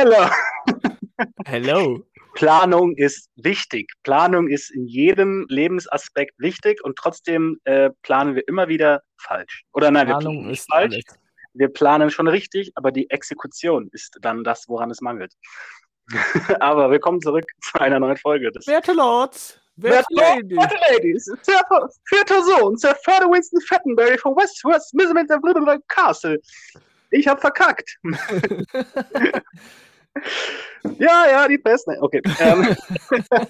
Hello! Hello. Planung ist wichtig. Planung ist in jedem Lebensaspekt wichtig und trotzdem äh, planen wir immer wieder falsch. Oder nein, wir Planung planen nicht ist falsch. alles. Wir planen schon richtig, aber die Exekution ist dann das, woran es mangelt. aber wir kommen zurück zu einer neuen Folge. des Werte Lords, werte Ladies. Werte Ladies, Sir, vierter Sohn, Sir Further Winston Fattenberry von West West Middleton Castle. Ich hab verkackt. Ja, ja, die Pest. Nein, Okay. Ähm.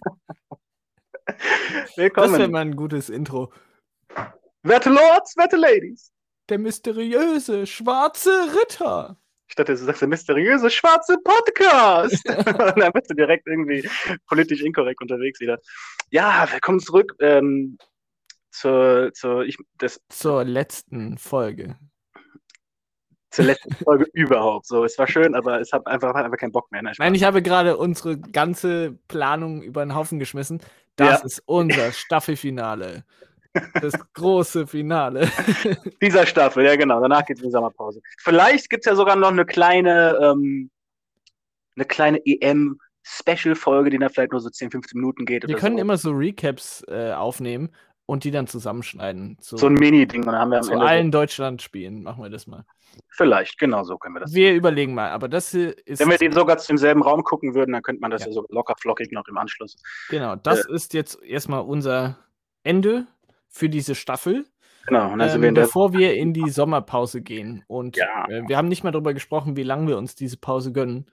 Das Willkommen. wäre mal ein gutes Intro. Werte Lords, werte Ladies. Der mysteriöse schwarze Ritter. Ich dachte, du sagst der mysteriöse schwarze Podcast. Dann bist du direkt irgendwie politisch inkorrekt unterwegs wieder. Ja, willkommen zurück ähm, zur, zur, ich, das, Zur letzten Folge. Zur letzten Folge überhaupt. So, es war schön, aber es hat einfach, hat einfach keinen Bock mehr. Nein, Nein, ich habe gerade unsere ganze Planung über den Haufen geschmissen. Das Ja. ist unser Staffelfinale. Das große Finale. Dieser Staffel, ja genau. Danach geht es in die Sommerpause. Vielleicht gibt es ja sogar noch eine kleine, ähm, eine kleine EM-Special-Folge, die dann vielleicht nur so 10, 15 Minuten geht. Wir können so. immer so Recaps äh, aufnehmen und die dann zusammenschneiden. Zu, so ein Mini-Ding. Dann haben wir am zu Ende. allen Deutschland-Spielen machen wir das mal. So, vielleicht, genau so können wir das. Wir überlegen mal, aber das ist. Wenn wir die sogar zu demselben Raum gucken würden, dann könnte man das Ja. ja, so locker flockig noch im Anschluss. Genau, das Äh. ist jetzt erstmal unser Ende für diese Staffel, Genau. Und dann sind ähm, wir in der. bevor wir in die Sommerpause gehen. Und Ja. äh, wir haben nicht mal darüber gesprochen, wie lange wir uns diese Pause gönnen.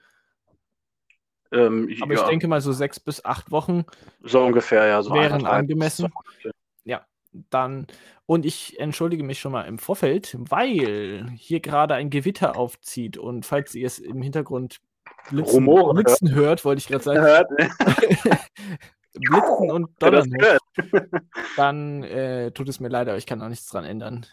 Ähm, Aber ja, ich denke mal so sechs bis acht Wochen so ungefähr, ja. So wären angemessen. zwei Monate. Dann. Und ich entschuldige mich schon mal im Vorfeld, weil hier gerade ein Gewitter aufzieht. Und falls ihr es im Hintergrund blitzen, Rumoren blitzen hört, wollte ich gerade sagen, Hört, blitzen und donnern hört, dann äh, tut es mir leid, aber ich kann auch nichts dran ändern.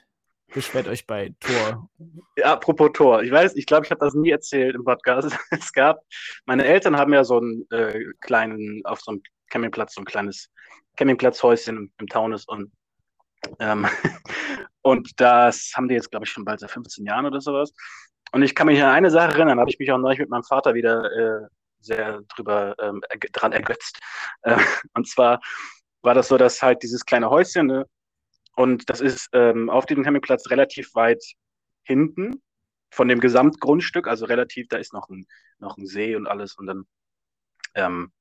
Beschwert euch bei Tor. Ja, apropos Tor. Ich weiß, ich glaube, ich habe das nie erzählt im Podcast. Es gab, meine Eltern haben ja so einen äh, kleinen, auf so einem Campingplatz, so ein kleines Campingplatzhäuschen im, im Taunus und ähm, und das haben die jetzt, glaube ich, schon bald seit 15 Jahren oder sowas. Und ich kann mich an eine Sache erinnern, habe ich mich auch neulich mit meinem Vater wieder äh, sehr drüber ähm, dran ergötzt. Äh, und zwar war das so, dass halt dieses kleine Häuschen, ne, und das ist ähm, auf diesem Campingplatz relativ weit hinten von dem Gesamtgrundstück, also relativ, da ist noch ein, noch ein See und alles. Und dann, ähm,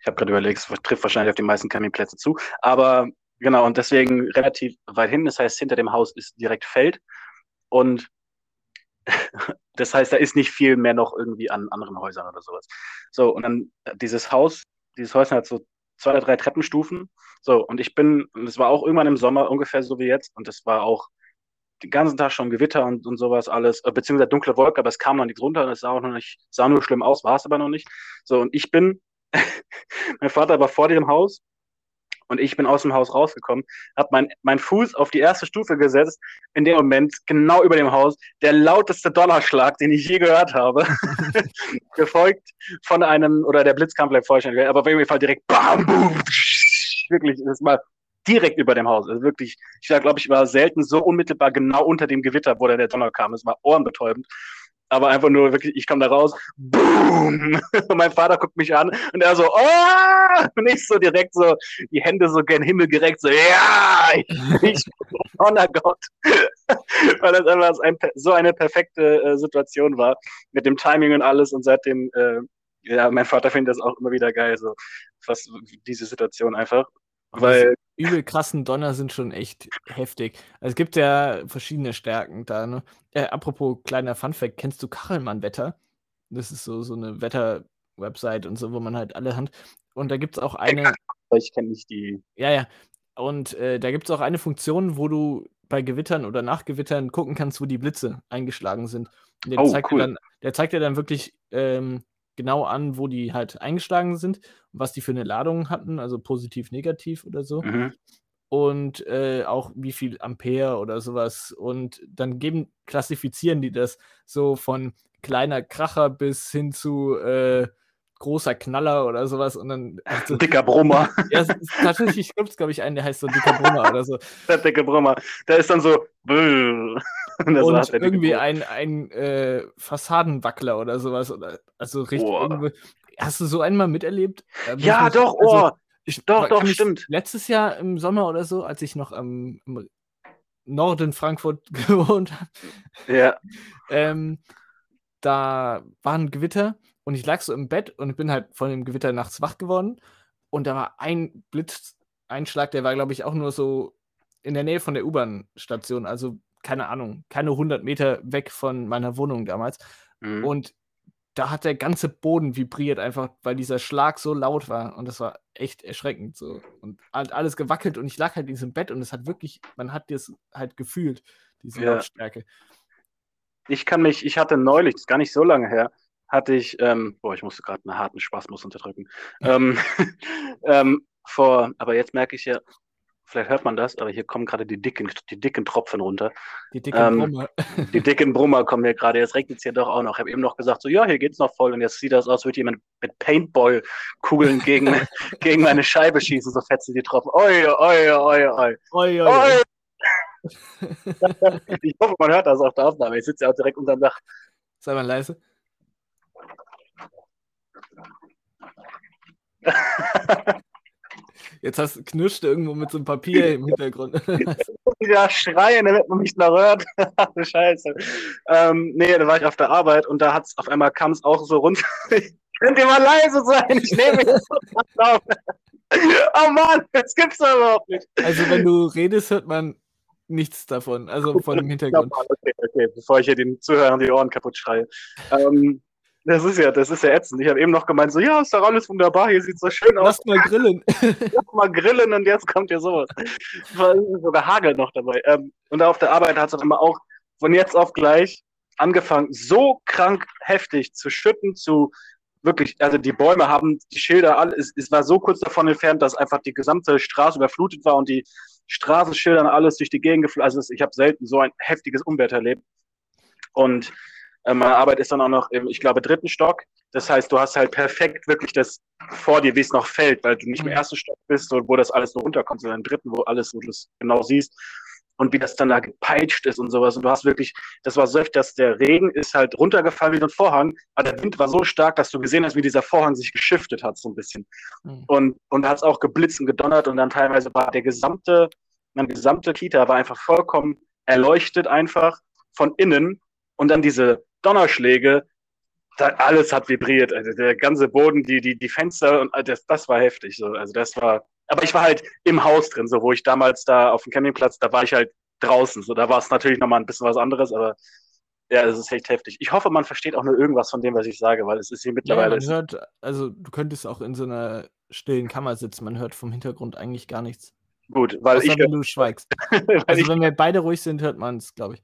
ich habe gerade überlegt, es trifft wahrscheinlich auf die meisten Campingplätze zu. Aber genau, und deswegen relativ weit hinten. Das heißt, hinter dem Haus ist direkt Feld. Und das heißt, da ist nicht viel mehr noch irgendwie an anderen Häusern oder sowas. So, und dann äh, dieses Haus, dieses Häuschen hat so zwei oder drei Treppenstufen. So, und ich bin, und es war auch irgendwann im Sommer ungefähr so wie jetzt, und es war auch den ganzen Tag schon Gewitter und, und sowas alles, äh, beziehungsweise dunkle Wolke, aber es kam noch nichts runter und es sah auch noch nicht, sah nur schlimm aus, war es aber noch nicht. So, und ich bin, mein Vater war vor dem Haus und ich bin aus dem Haus rausgekommen, habe mein, mein Fuß auf die erste Stufe gesetzt, in dem Moment genau über dem Haus, der lauteste Donnerschlag, den ich je gehört habe, gefolgt von einem, oder der Blitz kam vielleicht vorher aber auf jeden Fall direkt BAM, BOOM, wirklich, das war direkt über dem Haus. Also wirklich, ich glaube, ich war selten so unmittelbar genau unter dem Gewitter, wo der Donner kam. Es war ohrenbetäubend. Aber einfach nur wirklich, ich komme da raus, boom! Und mein Vater guckt mich an und er so, oh! Und ich so direkt so, die Hände so gen Himmel gereckt, so, ja! Ich, ich Donnergott. Weil das einfach ein, so eine perfekte äh, Situation war, mit dem Timing und alles. Und seitdem, äh, ja, mein Vater findet das auch immer wieder geil, so, was, diese Situation einfach. Weil, übel krassen Donner sind schon echt heftig. Also es gibt ja verschiedene Stärken da. Ne? Äh, apropos kleiner Funfact, kennst du Kachelmann-Wetter? Das ist so, so eine Wetter-Website und so, wo man halt alle Hand. Und da gibt es auch eine, ich kenne nicht die. ja, ja. Und äh, da gibt es auch eine Funktion, wo du bei Gewittern oder nach Gewittern gucken kannst, wo die Blitze eingeschlagen sind. Der, Oh, zeigt cool. dir dann, der zeigt dir dann wirklich ähm, genau an, wo die halt eingeschlagen sind und was die für eine Ladung hatten, also positiv, negativ oder so Mhm. und äh, auch wie viel Ampere oder sowas. Und dann geben, klassifizieren die das so von kleiner Kracher bis hin zu äh, großer Knaller oder sowas und dann. Also, dicker Brummer. Ja, tatsächlich gibt es, glaube ich, einen, der heißt so dicker Brummer oder so. Der dicke Brummer. Der ist dann so. und, und irgendwie ein, ein äh, Fassadenwackler oder sowas. Oder, also richtig. Oh. Hast du so einen mal miterlebt? Äh, ja, doch, also, oh. Ich, doch, doch, stimmt. Letztes Jahr im Sommer oder so, als ich noch ähm, im Norden Frankfurt gewohnt habe. Ja. ähm, da war ein Gewitter und ich lag so im Bett und bin halt von dem Gewitter nachts wach geworden. Und da war ein Blitzeinschlag, der war, glaube ich, auch nur so in der Nähe von der U-Bahn-Station. Also, keine Ahnung, keine 100 Meter weg von meiner Wohnung damals. Mhm. Und da hat der ganze Boden vibriert, einfach weil dieser Schlag so laut war. Und das war echt erschreckend. So. Und halt alles gewackelt und ich lag halt in diesem Bett und es hat wirklich, man hat das halt gefühlt, diese ja. Lautstärke. Ich kann mich, ich hatte neulich, das ist gar nicht so lange her, hatte ich, ähm, boah, ich musste gerade einen harten Spasmus unterdrücken. ähm, ähm, vor, aber jetzt merke ich ja, vielleicht hört man das, aber hier kommen gerade die dicken, die dicken Tropfen runter. Die dicken ähm, Brummer. Die dicken Brummer kommen hier gerade. Jetzt regnet es hier doch auch noch. Ich habe eben noch gesagt, so, ja, hier geht's noch voll. Und jetzt sieht das aus, als würde jemand mit Paintball-Kugeln gegen, gegen meine Scheibe schießen, so fetzen die Tropfen. Oi, oi, oi, oi. oi, oi. oi. ich hoffe, man hört das auf der Aufnahme. Ich sitze ja auch direkt unterm Dach. Sei mal leise. Jetzt hast, knirscht irgendwo mit so einem Papier im Hintergrund. Ja, schreien, damit man mich noch hört. Scheiße. Ähm, nee, da war ich auf der Arbeit und da hat's auf einmal kam es auch so runter. Könnt ihr mal leise sein? Ich nehme mich auf. Oh Mann, das gibt's doch überhaupt nicht. Also wenn du redest, hört man nichts davon, also von dem Hintergrund. Okay, okay, bevor ich hier den Zuhörern die Ohren kaputt schreie. Ähm, das ist ja, das ist ja ätzend. Ich habe eben noch gemeint, so, ja, ist doch alles wunderbar, hier sieht so schön aus. Lass mal grillen. Lass mal grillen und jetzt kommt hier sowas. War sogar Hagel noch dabei. Ähm, und auf der Arbeit hat es immer auch von jetzt auf gleich angefangen, so krank heftig zu schütten, zu wirklich, also die Bäume haben die Schilder, alles, es war so kurz davon entfernt, dass einfach die gesamte Straße überflutet war und die Straßenschildern alles durch die Gegend geflogen. Also ich habe selten so ein heftiges Unwetter erlebt. Und meine Arbeit ist dann auch noch im, ich glaube, dritten Stock. Das heißt, du hast halt perfekt wirklich das vor dir, wie es noch fällt, weil du nicht im mhm. ersten Stock bist, wo das alles so runterkommt, sondern im dritten, wo alles, wo du es genau siehst und wie das dann da gepeitscht ist und sowas. Und du hast wirklich, das war so, dass der Regen ist halt runtergefallen wie ein Vorhang, aber der Wind war so stark, dass du gesehen hast, wie dieser Vorhang sich geschiftet hat, so ein bisschen. Mhm. Und, und da hat es auch geblitzt und gedonnert und dann teilweise war der gesamte, meine gesamte Kita war einfach vollkommen erleuchtet einfach von innen und dann diese Donnerschläge, da, alles hat vibriert. Also der ganze Boden, die, die, die Fenster und das, das war heftig. So. Also das war, aber ich war halt im Haus drin, so wo ich damals da auf dem Campingplatz, da war ich halt draußen. So, da war es natürlich nochmal ein bisschen was anderes, aber ja, das ist echt heftig. Ich hoffe, man versteht auch nur irgendwas von dem, was ich sage, weil es ist hier mittlerweile. Ja, man hört, also du könntest auch in so einer stillen Kammer sitzen, man hört vom Hintergrund eigentlich gar nichts. Gut, weil Außer ich. wenn du schweigst. also wenn wir beide ruhig sind, hört man es, glaube ich.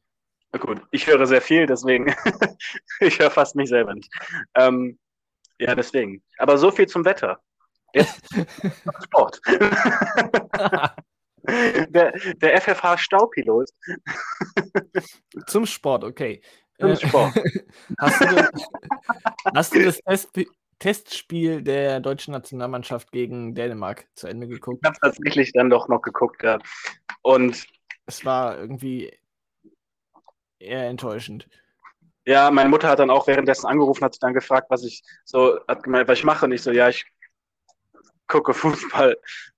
Na gut, ich höre sehr viel, deswegen, ich höre fast mich selber nicht. Ähm, ja, deswegen. Aber so viel zum Wetter. Jetzt Sport. der, der FFH Staupilot. Zum Sport, okay. Zum äh, Sport. hast, du das, hast du das Test, Testspiel der deutschen Nationalmannschaft gegen Dänemark zu Ende geguckt? Ich habe tatsächlich dann doch noch geguckt, ja. Und es war irgendwie eher enttäuschend. Ja, meine Mutter hat dann auch währenddessen angerufen, hat sich dann gefragt, was ich so, hat gemeint, was ich mache. Und ich so, ja, ich gucke Fußball.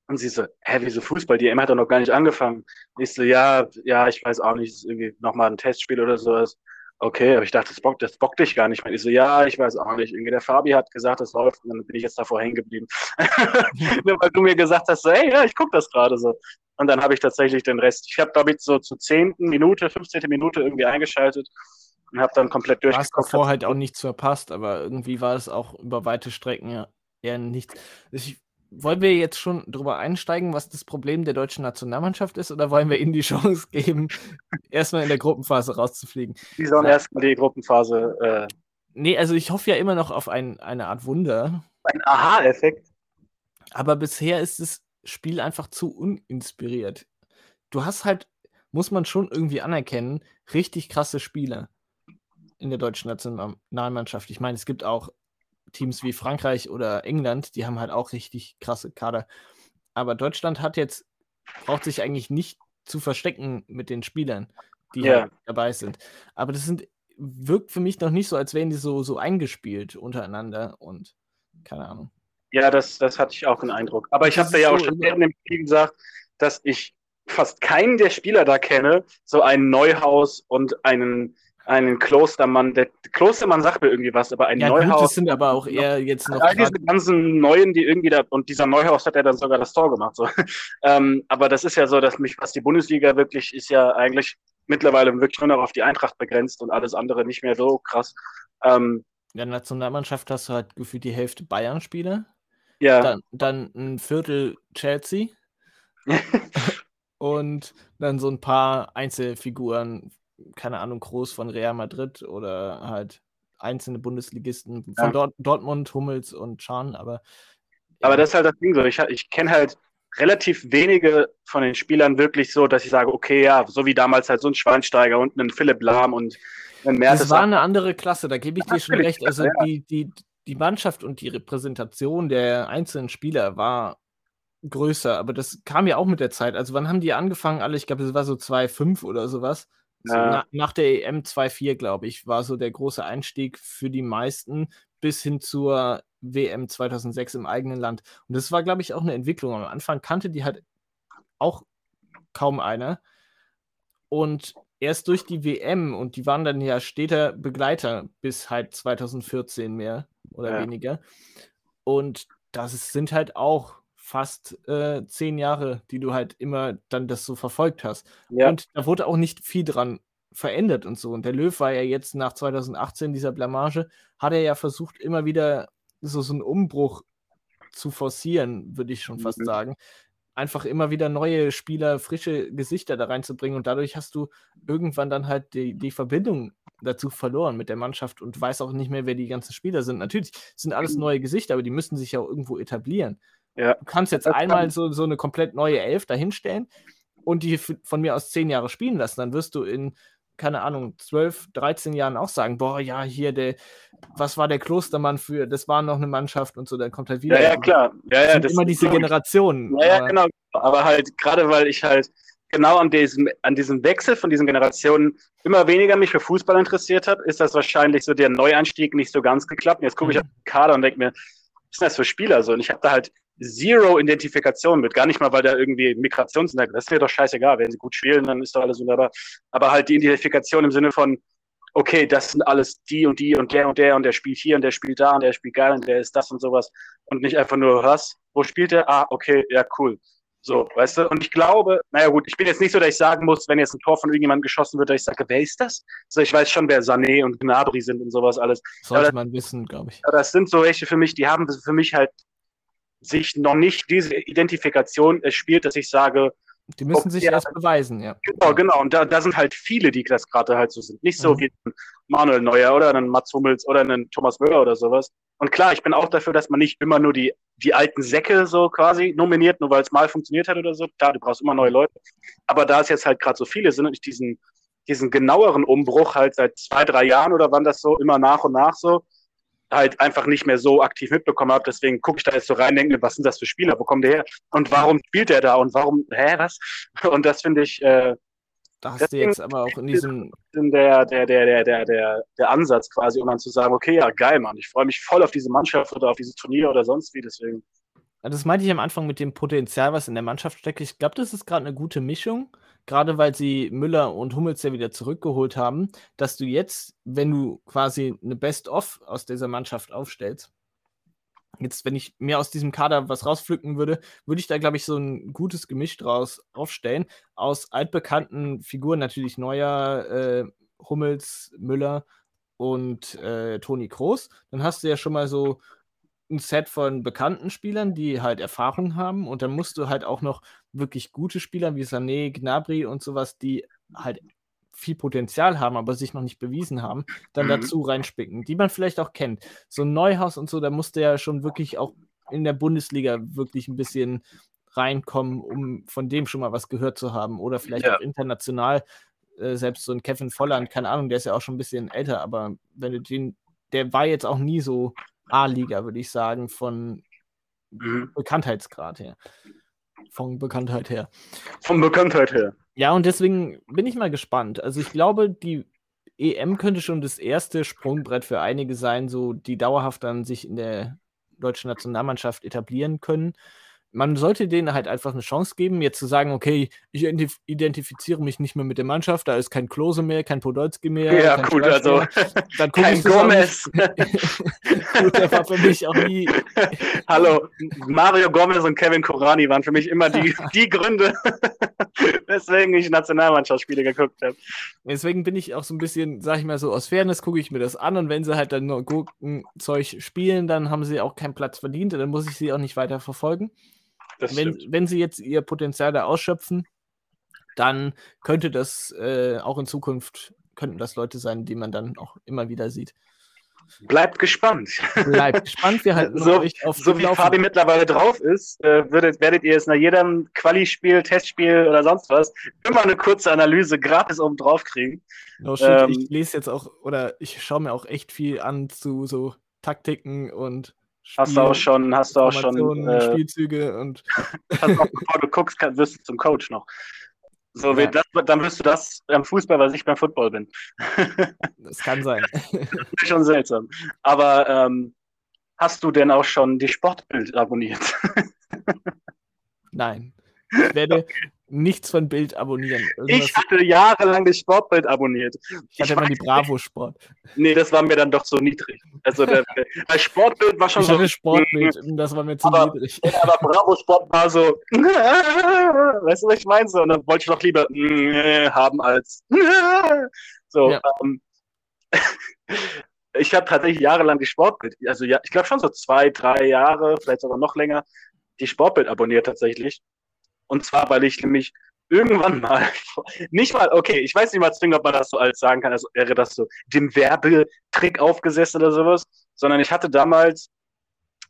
Und sie so, hä, wieso Fußball? Die EM hat doch noch gar nicht angefangen. Und ich so, ja, ja, ich weiß auch nicht, ist irgendwie nochmal ein Testspiel oder sowas. Okay, aber ich dachte, das bockt, das bockt dich gar nicht mehr. Ich so, ja, ich weiß auch nicht. Irgendwie der Fabi hat gesagt, das läuft und dann bin ich jetzt davor hängen geblieben. Nur weil du mir gesagt hast, so, hey, ja, ich gucke das gerade so. Und dann habe ich tatsächlich den Rest. Ich habe, glaube ich, so zur zehnten Minute, 15. Minute irgendwie eingeschaltet und habe dann komplett durchgeguckt. Du hast davor halt auch nichts verpasst, aber irgendwie war es auch über weite Strecken ja eher nichts. Ich, wollen wir jetzt schon drüber einsteigen, was das Problem der deutschen Nationalmannschaft ist, oder wollen wir ihnen die Chance geben, erstmal in der Gruppenphase rauszufliegen? Die sollen erstmal die Gruppenphase. Äh... Nee, also ich hoffe ja immer noch auf ein, eine Art Wunder. Ein Aha-Effekt. Aber bisher ist das Spiel einfach zu uninspiriert. Du hast halt, muss man schon irgendwie anerkennen, richtig krasse Spieler in der deutschen Nationalmannschaft. Ich meine, es gibt auch Teams wie Frankreich oder England, die haben halt auch richtig krasse Kader. Aber Deutschland hat jetzt, braucht sich eigentlich nicht zu verstecken mit den Spielern, die Ja. halt dabei sind. Aber das sind, wirkt für mich noch nicht so, als wären die so, so eingespielt untereinander und keine Ahnung. Ja, das, das hatte ich auch den Eindruck. Aber ich habe ist ja auch so schon über- während dem Spiel gesagt, dass ich fast keinen der Spieler da kenne, so einen Neuhaus und einen, einen Klostermann. Der Klostermann sagt mir irgendwie was, aber ein Ja, gut, Neuhaus. das sind aber auch eher jetzt noch All diese ganzen Neuen, die irgendwie da, und dieser Neuhaus hat ja dann sogar das Tor gemacht. So. ähm, aber das ist ja so, dass mich, was die Bundesliga wirklich ist ja eigentlich mittlerweile wirklich nur noch auf die Eintracht begrenzt und alles andere nicht mehr so krass. Ähm, in der Nationalmannschaft hast du halt gefühlt die Hälfte Bayern-Spieler, ja, dann, dann ein Viertel Chelsea und dann so ein paar Einzelfiguren, keine Ahnung, groß von Real Madrid oder halt einzelne Bundesligisten von Ja. Dort, Dortmund, Hummels und Chan, aber Aber ja, das ist halt das Ding so. Ich, ich kenne halt relativ wenige von den Spielern wirklich so, dass ich sage, okay, ja, so wie damals halt so ein Schweinsteiger und ein Philipp Lahm und ein das war eine andere Klasse, da gebe ich dir schon recht. Also die, die, die Mannschaft und die Repräsentation der einzelnen Spieler war größer, aber das kam ja auch mit der Zeit. Also wann haben die angefangen? Alle, ich glaube, das war so 2,5 oder sowas. So Ja. na, nach der EM 2,4, glaube ich, war so der große Einstieg für die meisten bis hin zur WM 2006 im eigenen Land. Und das war, glaube ich, auch eine Entwicklung. Am Anfang kannte die halt auch kaum einer. Und erst durch die WM, und die waren dann ja steter Begleiter bis halt 2014 mehr oder Ja. weniger. Und das sind halt auch fast äh, zehn Jahre, die du halt immer dann das so verfolgt hast. Ja. Und da wurde auch nicht viel dran verändert und so. Und der Löw war ja jetzt nach 2018 dieser Blamage, hat er ja versucht, immer wieder so, so einen Umbruch zu forcieren, würde ich schon fast Mhm. sagen. Einfach immer wieder neue Spieler, frische Gesichter da reinzubringen. Und dadurch hast du irgendwann dann halt die, die Verbindung dazu verloren mit der Mannschaft und weiß auch nicht mehr, wer die ganzen Spieler sind. Natürlich sind alles neue Gesichter, aber die müssen sich ja auch irgendwo etablieren. Ja. Du kannst jetzt Das kann- einmal so, so eine komplett neue Elf dahinstellen und die von mir aus zehn Jahre spielen lassen. Dann wirst du in, keine Ahnung, 12, 13 Jahren auch sagen, boah, ja, hier der, was war der Klostermann für, das war noch eine Mannschaft und so, dann kommt halt wieder. Ja, ja, klar. Ja, Das ja, sind das immer diese. Generationen. Ja, ja, genau. Aber halt, gerade weil ich halt genau an diesem, an diesem Wechsel von diesen Generationen immer weniger mich für Fußball interessiert habe, ist das wahrscheinlich so der Neueinstieg nicht so ganz geklappt. Und jetzt gucke ich Mhm. auf den Kader und denke mir, was sind das für Spieler so? Und ich habe da halt zero Identifikation mit. Gar nicht mal, weil da irgendwie Migrationshintergrund, das ist mir doch scheißegal. Wenn sie gut spielen, dann ist doch alles wunderbar. Aber halt die Identifikation im Sinne von, okay, das sind alles die und die und der und der und der spielt hier und der spielt da und der spielt geil und der ist das und sowas. Und nicht einfach nur, was? Wo spielt der? Ah, okay, ja, cool. So, weißt du? Und ich glaube, naja gut, ich bin jetzt nicht so, dass ich sagen muss, wenn jetzt ein Tor von irgendjemandem geschossen wird, dass ich sage, wer ist das? So, ich weiß schon, wer Sané und Gnabry sind und sowas alles. Sollte man wissen, glaube ich. Aber das sind so welche für mich, die haben für mich halt sich noch nicht diese Identifikation erspielt, dass ich sage, Die müssen sich Ja. erst beweisen, ja. genau, genau. Und da, da sind halt viele, die das gerade halt so sind. Nicht so Mhm. wie ein Manuel Neuer oder ein Mats Hummels oder ein Thomas Müller oder sowas. Und klar, ich bin auch dafür, dass man nicht immer nur die, die alten Säcke so quasi nominiert, nur weil es mal funktioniert hat oder so. Klar, du brauchst immer neue Leute. Aber da es jetzt halt gerade so viele sind und ich diesen, diesen genaueren Umbruch halt seit zwei, drei Jahren oder wann das so immer nach und nach so halt einfach nicht mehr so aktiv mitbekommen habe. Deswegen gucke ich da jetzt so rein, denke mir, was sind das für Spieler? Wo kommt der her? Und warum spielt der da? Und warum, hä, was? Und das finde ich, äh, Da hast du jetzt aber auch in diesem, der, der, der, der, der, der, der Ansatz quasi, um dann zu sagen, okay, ja, geil, Mann, ich freue mich voll auf diese Mannschaft oder auf dieses Turnier oder sonst wie, deswegen. das meinte ich am Anfang mit dem Potenzial, was in der Mannschaft steckt. Ich glaube, das ist gerade eine gute Mischung, gerade weil sie Müller und Hummels ja wieder zurückgeholt haben, dass du jetzt, wenn du quasi eine Best-of aus dieser Mannschaft aufstellst, jetzt, wenn ich mir aus diesem Kader was rauspflücken würde, würde ich da, glaube ich, so ein gutes Gemisch draus aufstellen. Aus altbekannten Figuren natürlich Neuer, äh, Hummels, Müller und äh, Toni Kroos. Dann hast du ja schon mal so ein Set von bekannten Spielern, die halt Erfahrung haben. Und dann musst du halt auch noch wirklich gute Spieler wie Sané, Gnabry und sowas, die halt viel Potenzial haben, aber sich noch nicht bewiesen haben, dann Mhm. dazu reinspicken, die man vielleicht auch kennt. So ein Neuhaus und so, da musste ja schon wirklich auch in der Bundesliga wirklich ein bisschen reinkommen, um von dem schon mal was gehört zu haben. Oder vielleicht Ja. auch international, äh, selbst so ein Kevin Volland, keine Ahnung, der ist ja auch schon ein bisschen älter, aber wenn du den, der war jetzt auch nie so A-Liga, würde ich sagen, von mhm. Bekanntheitsgrad her. Von Bekanntheit her. Von Bekanntheit her. Ja, und deswegen bin ich mal gespannt. Also ich glaube, die EM könnte schon das erste Sprungbrett für einige sein, so die dauerhaft dann sich in der deutschen Nationalmannschaft etablieren können man sollte denen halt einfach eine Chance geben, jetzt zu sagen, okay, ich identifiziere mich nicht mehr mit der Mannschaft, da ist kein Klose mehr, kein Podolski mehr. Ja, gut, Schweif also dann kein Gomez. gut, der war für mich auch nie. Hallo, Mario Gomez und Kevin Korani waren für mich immer die, die Gründe, weswegen ich Nationalmannschaftsspiele geguckt habe. Deswegen bin ich auch so ein bisschen, sag ich mal so, aus Fairness gucke ich mir das an und wenn sie halt dann nur Gurkenzeug spielen, dann haben sie auch keinen Platz verdient und dann muss ich sie auch nicht weiter verfolgen wenn, wenn sie jetzt ihr Potenzial da ausschöpfen, dann könnte das äh, auch in Zukunft, könnten das Leute sein, die man dann auch immer wieder sieht. Bleibt gespannt. Bleibt gespannt. Wir halten so, euch auf So wie Laufen. Fabi mittlerweile drauf ist, äh, würdet, werdet ihr es nach jedem Quali-Spiel, Testspiel oder sonst was immer eine kurze Analyse gratis oben drauf kriegen. No shit, ähm, ich lese jetzt auch, oder ich schaue mir auch echt viel an zu so Taktiken und Spiel, hast du auch schon, hast du auch schon äh, Spielzüge und hast auch, bevor du guckst, kann, wirst du zum Coach noch. So, ja. das, dann wirst du das am Fußball, was ich beim Football bin. das kann sein. schon seltsam. Aber ähm, hast du denn auch schon die Sportbild abonniert? Nein. Ich werde okay. nichts von Bild abonnieren. Irgendwas ich hatte jahrelang das Sportbild abonniert. Ich hatte immer die Bravo Sport. Nee, das war mir dann doch so niedrig. Also der, das Sportbild war schon ich so. Hatte Sportbild, das war mir zu aber, niedrig. Aber Bravo Sport war so. weißt du, was ich meine? So, und dann wollte ich doch lieber haben als. so. Ja. Ähm, ich habe tatsächlich jahrelang die Sportbild, also ja, ich glaube schon so zwei, drei Jahre, vielleicht sogar noch länger, die Sportbild abonniert tatsächlich. Und zwar, weil ich nämlich irgendwann mal, nicht mal, okay, ich weiß nicht mal zwingend, ob man das so als sagen kann, als wäre das so dem Werbetrick aufgesessen oder sowas, sondern ich hatte damals,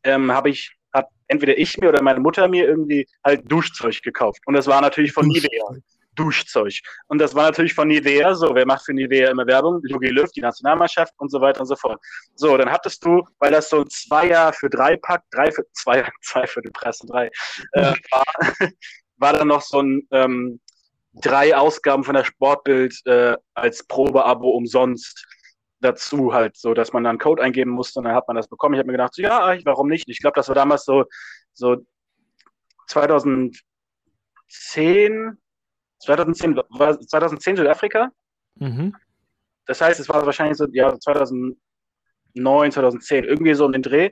ähm, habe ich, hat entweder ich mir oder meine Mutter mir irgendwie halt Duschzeug gekauft. Und das war natürlich von Nivea. Duschzeug. Und das war natürlich von Nivea, so, wer macht für Nivea immer Werbung? Jogi Löw, die Nationalmannschaft und so weiter und so fort. So, dann hattest du, weil das so ein Zweier für drei Pack, drei für, zwei, zwei für die Presse, drei, äh, war, war dann noch so ein ähm, drei Ausgaben von der Sportbild äh, als Probeabo umsonst dazu halt, so dass man dann einen Code eingeben musste und dann hat man das bekommen. Ich habe mir gedacht, so, ja, warum nicht? Ich glaube, das war damals so, so 2010, 2010, war 2010 Südafrika. Mhm. Das heißt, es war wahrscheinlich so, ja, 2009, 2010, irgendwie so um den Dreh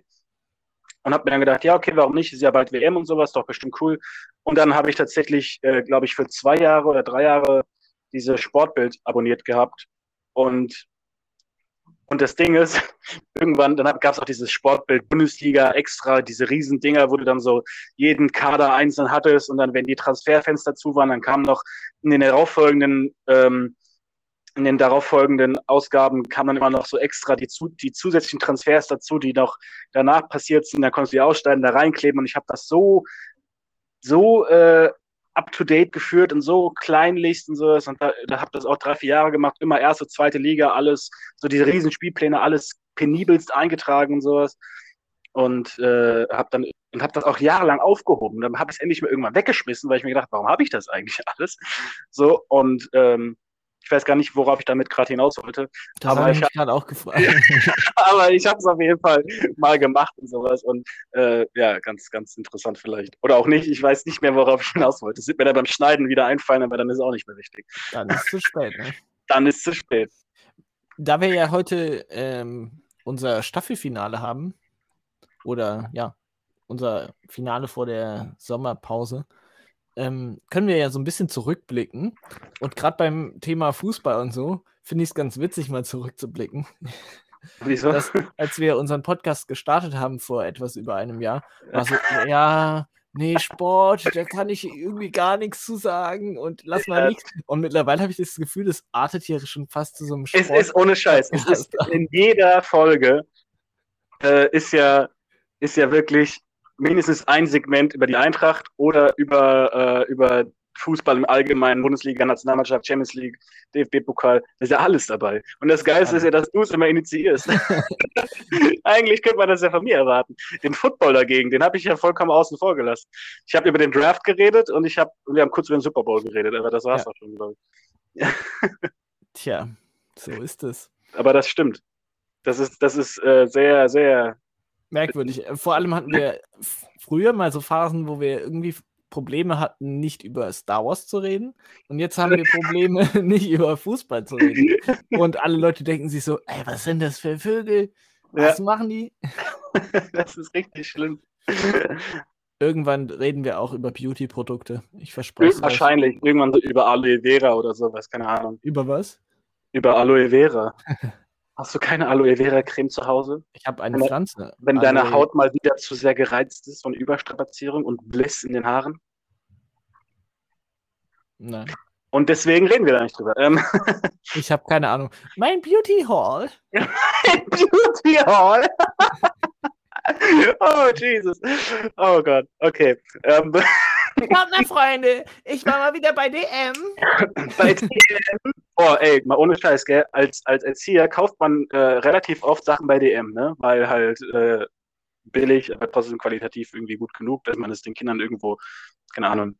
und habe mir dann gedacht, ja, okay, warum nicht? Ist ja bald WM und sowas, doch bestimmt cool. Und dann habe ich tatsächlich, äh, glaube ich, für zwei Jahre oder drei Jahre diese Sportbild abonniert gehabt. Und, und das Ding ist, irgendwann, dann gab es auch dieses Sportbild Bundesliga extra, diese Riesendinger, wo du dann so jeden Kader einzeln hattest und dann, wenn die Transferfenster zu waren, dann kamen noch in den darauffolgenden ähm, in den darauffolgenden Ausgaben kam dann immer noch so extra die, die zusätzlichen Transfers dazu, die noch danach passiert sind. Da konntest du die aussteigen, da reinkleben und ich habe das so, so äh, up-to-date geführt und so kleinlichst und sowas. Und da, da habe das auch drei, vier Jahre gemacht, immer erste, zweite Liga, alles, so diese riesen Spielpläne, alles penibelst eingetragen und sowas. Und äh, habe dann und habe das auch jahrelang aufgehoben. Dann habe ich es endlich mal irgendwann weggeschmissen, weil ich mir gedacht, warum habe ich das eigentlich alles? So und ähm, ich weiß gar nicht, worauf ich damit gerade hinaus wollte. Das aber ich habe auch gefragt. aber ich habe es auf jeden Fall mal gemacht und sowas. Und äh, ja, ganz, ganz interessant vielleicht. Oder auch nicht. Ich weiß nicht mehr, worauf ich hinaus wollte. Es wird mir dann beim Schneiden wieder einfallen, aber dann ist es auch nicht mehr wichtig. Dann ist es zu spät, ne? Dann ist es zu spät. Da wir ja heute ähm, unser Staffelfinale haben, oder ja, unser Finale vor der Sommerpause, ähm, können wir ja so ein bisschen zurückblicken. Und gerade beim Thema Fußball und so finde ich es ganz witzig, mal zurückzublicken. Wieso? Dass, als wir unseren Podcast gestartet haben vor etwas über einem Jahr, war so, ja, nee, Sport, da kann ich irgendwie gar nichts zu sagen und lass mal nichts. Und mittlerweile habe ich das Gefühl, das artet hier schon fast zu so einem Sport. Es ist ohne Scheiß. Es ist in jeder Folge äh, ist ja, ist ja wirklich mindestens ein Segment über die Eintracht oder über, äh, über Fußball im Allgemeinen, Bundesliga, Nationalmannschaft, Champions League, DFB-Pokal, da ist ja alles dabei. Und das Geilste ist ja, dass du es immer initiierst. Eigentlich könnte man das ja von mir erwarten. Den Football dagegen, den habe ich ja vollkommen außen vor gelassen. Ich habe über den Draft geredet und ich habe, wir haben kurz über den Super Bowl geredet, aber das war es ja. auch schon, glaube ich. Tja, so ist es. Aber das stimmt. Das ist, das ist äh, sehr, sehr merkwürdig. Vor allem hatten wir früher mal so Phasen, wo wir irgendwie Probleme hatten, nicht über Star Wars zu reden. Und jetzt haben wir Probleme, nicht über Fußball zu reden. Und alle Leute denken sich so, ey, was sind das für Vögel? Was ja. machen die? Das ist richtig schlimm. Irgendwann reden wir auch über Beauty-Produkte. Ich verspreche es. Wahrscheinlich. Irgendwann so über Aloe Vera oder sowas, keine Ahnung. Über was? Über Aloe Vera. Hast du keine Aloe Vera Creme zu Hause? Ich habe eine wenn, Pflanze. Wenn Aloe. deine Haut mal wieder zu sehr gereizt ist von Überstrapazierung und Bliss in den Haaren? Nein. Und deswegen reden wir da nicht drüber. Ähm. Ich habe keine Ahnung. Mein Beauty Hall. mein Beauty Hall. oh, Jesus. Oh Gott. Okay. Ähm. Partnerfreunde, ich war mal wieder bei DM. bei DM. Oh, ey, mal ohne Scheiß, gell? Als, als Erzieher kauft man äh, relativ oft Sachen bei DM, ne? Weil halt äh, billig, aber trotzdem qualitativ irgendwie gut genug, dass man es den Kindern irgendwo, keine Ahnung,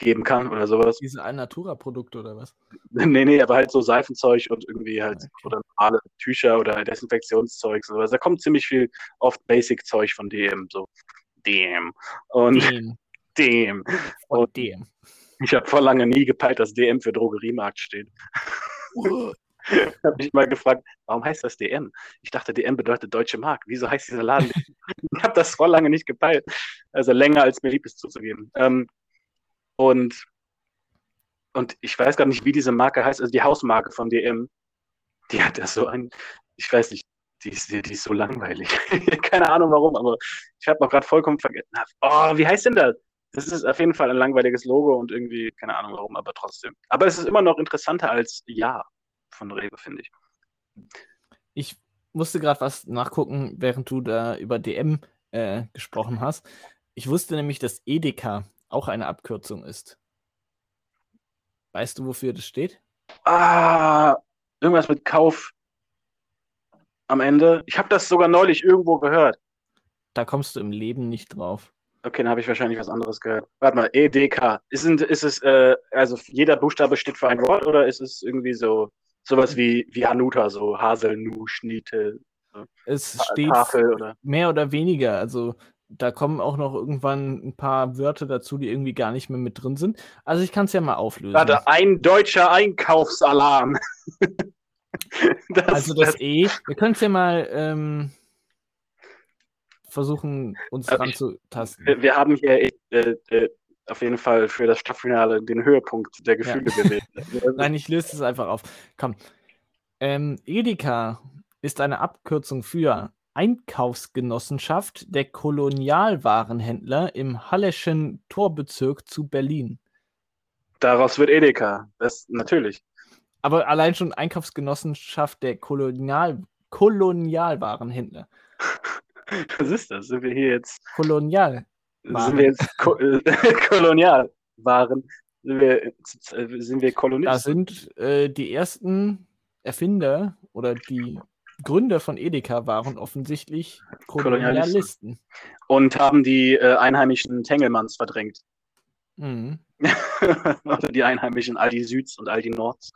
geben kann oder sowas. Diese Alnatura-Produkte oder was? nee, nee, aber halt so Seifenzeug und irgendwie halt okay. oder normale Tücher oder Desinfektionszeug, sowas. Da kommt ziemlich viel oft Basic-Zeug von DM, so DM. Und DM. DM. Und DM. Ich habe vor lange nie gepeilt, dass DM für Drogeriemarkt steht. habe ich mal gefragt, warum heißt das DM? Ich dachte, DM bedeutet Deutsche Mark. Wieso heißt dieser Laden? ich habe das vor lange nicht gepeilt. Also länger, als mir lieb ist zuzugeben. Ähm, und, und ich weiß gar nicht, wie diese Marke heißt, also die Hausmarke von DM. Die hat ja so ein, ich weiß nicht, die ist, die ist so langweilig. Keine Ahnung warum, aber ich habe noch gerade vollkommen vergessen. Oh, wie heißt denn das? Das ist auf jeden Fall ein langweiliges Logo und irgendwie, keine Ahnung warum, aber trotzdem. Aber es ist immer noch interessanter als Ja von Rewe, finde ich. Ich musste gerade was nachgucken, während du da über DM äh, gesprochen hast. Ich wusste nämlich, dass Edeka auch eine Abkürzung ist. Weißt du, wofür das steht? Ah, irgendwas mit Kauf am Ende. Ich habe das sogar neulich irgendwo gehört. Da kommst du im Leben nicht drauf. Okay, dann habe ich wahrscheinlich was anderes gehört. Warte mal, EDK. Ist, ist es, äh, also jeder Buchstabe steht für ein Wort oder ist es irgendwie so sowas wie, wie Hanuta, so Haselnu, Schniete? So es steht Tafel, oder? mehr oder weniger. Also da kommen auch noch irgendwann ein paar Wörter dazu, die irgendwie gar nicht mehr mit drin sind. Also ich kann es ja mal auflösen. Warte, ein deutscher Einkaufsalarm. das, also das, das, E. Wir können es ja mal ähm, versuchen, uns äh, ranzutasten. Wir, wir haben hier äh, äh, auf jeden Fall für das Staffelfinale den Höhepunkt der Gefühle ja. gewählt. Nein, ich löse es einfach auf. Komm. Ähm, Edeka ist eine Abkürzung für Einkaufsgenossenschaft der Kolonialwarenhändler im Halleschen Torbezirk zu Berlin. Daraus wird Edeka, das natürlich. Aber allein schon Einkaufsgenossenschaft der Kolonial Kolonialwarenhändler. Was ist das? Sind wir hier jetzt. Kolonial. Sind wir jetzt Ko Kolonialwaren? Sind wir, sind wir Kolonisten? Da sind äh, die ersten Erfinder oder die Gründer von Edeka waren offensichtlich Kolonialisten. Und haben die äh, einheimischen Tengelmanns verdrängt. Mhm. Oder die einheimischen Aldi Süds und Aldi Nords.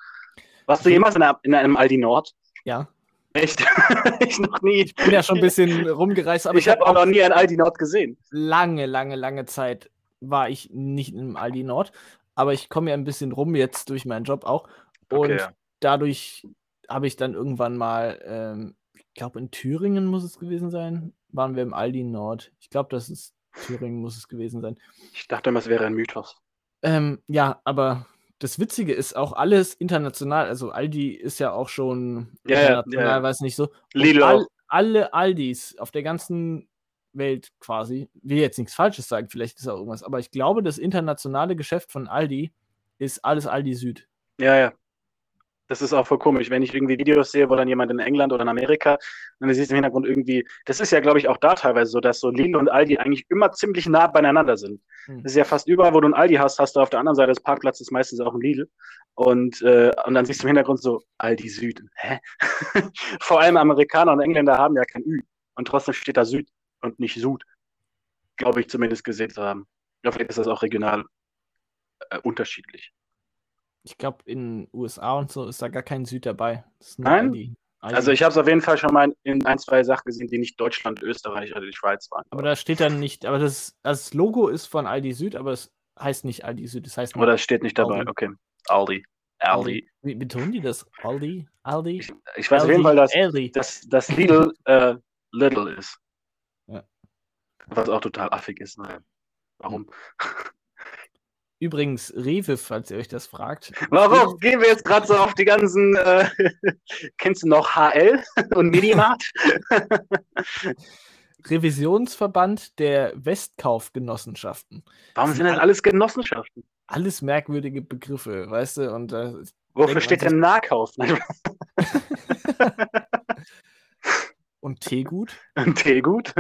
Warst du jemals in, einer, in einem Aldi Nord? Ja. Echt? ich noch nie. Ich bin ja schon ein bisschen rumgereist, aber ich, ich habe auch noch nie ein Aldi Nord gesehen. Lange, lange, lange Zeit war ich nicht im Aldi Nord, aber ich komme ja ein bisschen rum jetzt durch meinen Job auch. Und okay, ja. dadurch habe ich dann irgendwann mal, ähm, ich glaube in Thüringen muss es gewesen sein, waren wir im Aldi Nord. Ich glaube, das ist Thüringen muss es gewesen sein. Ich dachte immer, es wäre ein Mythos. Ähm, ja, aber das Witzige ist auch alles international. Also Aldi ist ja auch schon ja, international, ja, ja. weiß nicht so. All, alle Aldis auf der ganzen Welt quasi, will jetzt nichts Falsches sagen, vielleicht ist auch irgendwas, aber ich glaube, das internationale Geschäft von Aldi ist alles Aldi Süd. Ja, ja. Das ist auch voll komisch, wenn ich irgendwie Videos sehe, wo dann jemand in England oder in Amerika, und dann siehst du im Hintergrund irgendwie, das ist ja, glaube ich, auch da teilweise so, dass so Lidl und Aldi eigentlich immer ziemlich nah beieinander sind. Hm. Das ist ja fast überall, wo du ein Aldi hast, hast du auf der anderen Seite des Parkplatzes meistens auch ein Lidl. Und, äh, und dann siehst du im Hintergrund so Aldi Süd. Hä? Vor allem Amerikaner und Engländer haben ja kein Ü. Und trotzdem steht da Süd und nicht Sud. Glaube ich zumindest gesehen zu haben. Ja, vielleicht ist das auch regional äh, unterschiedlich. Ich glaube, in USA und so ist da gar kein Süd dabei. Nein? Aldi. Aldi. Also ich habe es auf jeden Fall schon mal in ein, zwei Sachen gesehen, die nicht Deutschland, Österreich oder die Schweiz waren. Aber da steht dann nicht, aber das, das Logo ist von Aldi Süd, aber es heißt nicht Aldi Süd, es heißt Oder das steht nicht dabei, Aldi. okay. Aldi. Aldi. Wie betonen die das? Aldi? Aldi? Ich, ich weiß Aldi, auf jeden Fall, dass, dass, dass Lidl äh, Little ist. Ja. Was auch total affig ist. Ne? Warum? Übrigens, Rewe, falls ihr euch das fragt. Warum gehen wir jetzt gerade so auf die ganzen. Äh, kennst du noch HL und Minimart? Revisionsverband der Westkaufgenossenschaften. Warum sind das alles Genossenschaften? Alles merkwürdige Begriffe, weißt du? Und, äh, Wofür steht denn Nahkauf? und Teegut? Und Teegut?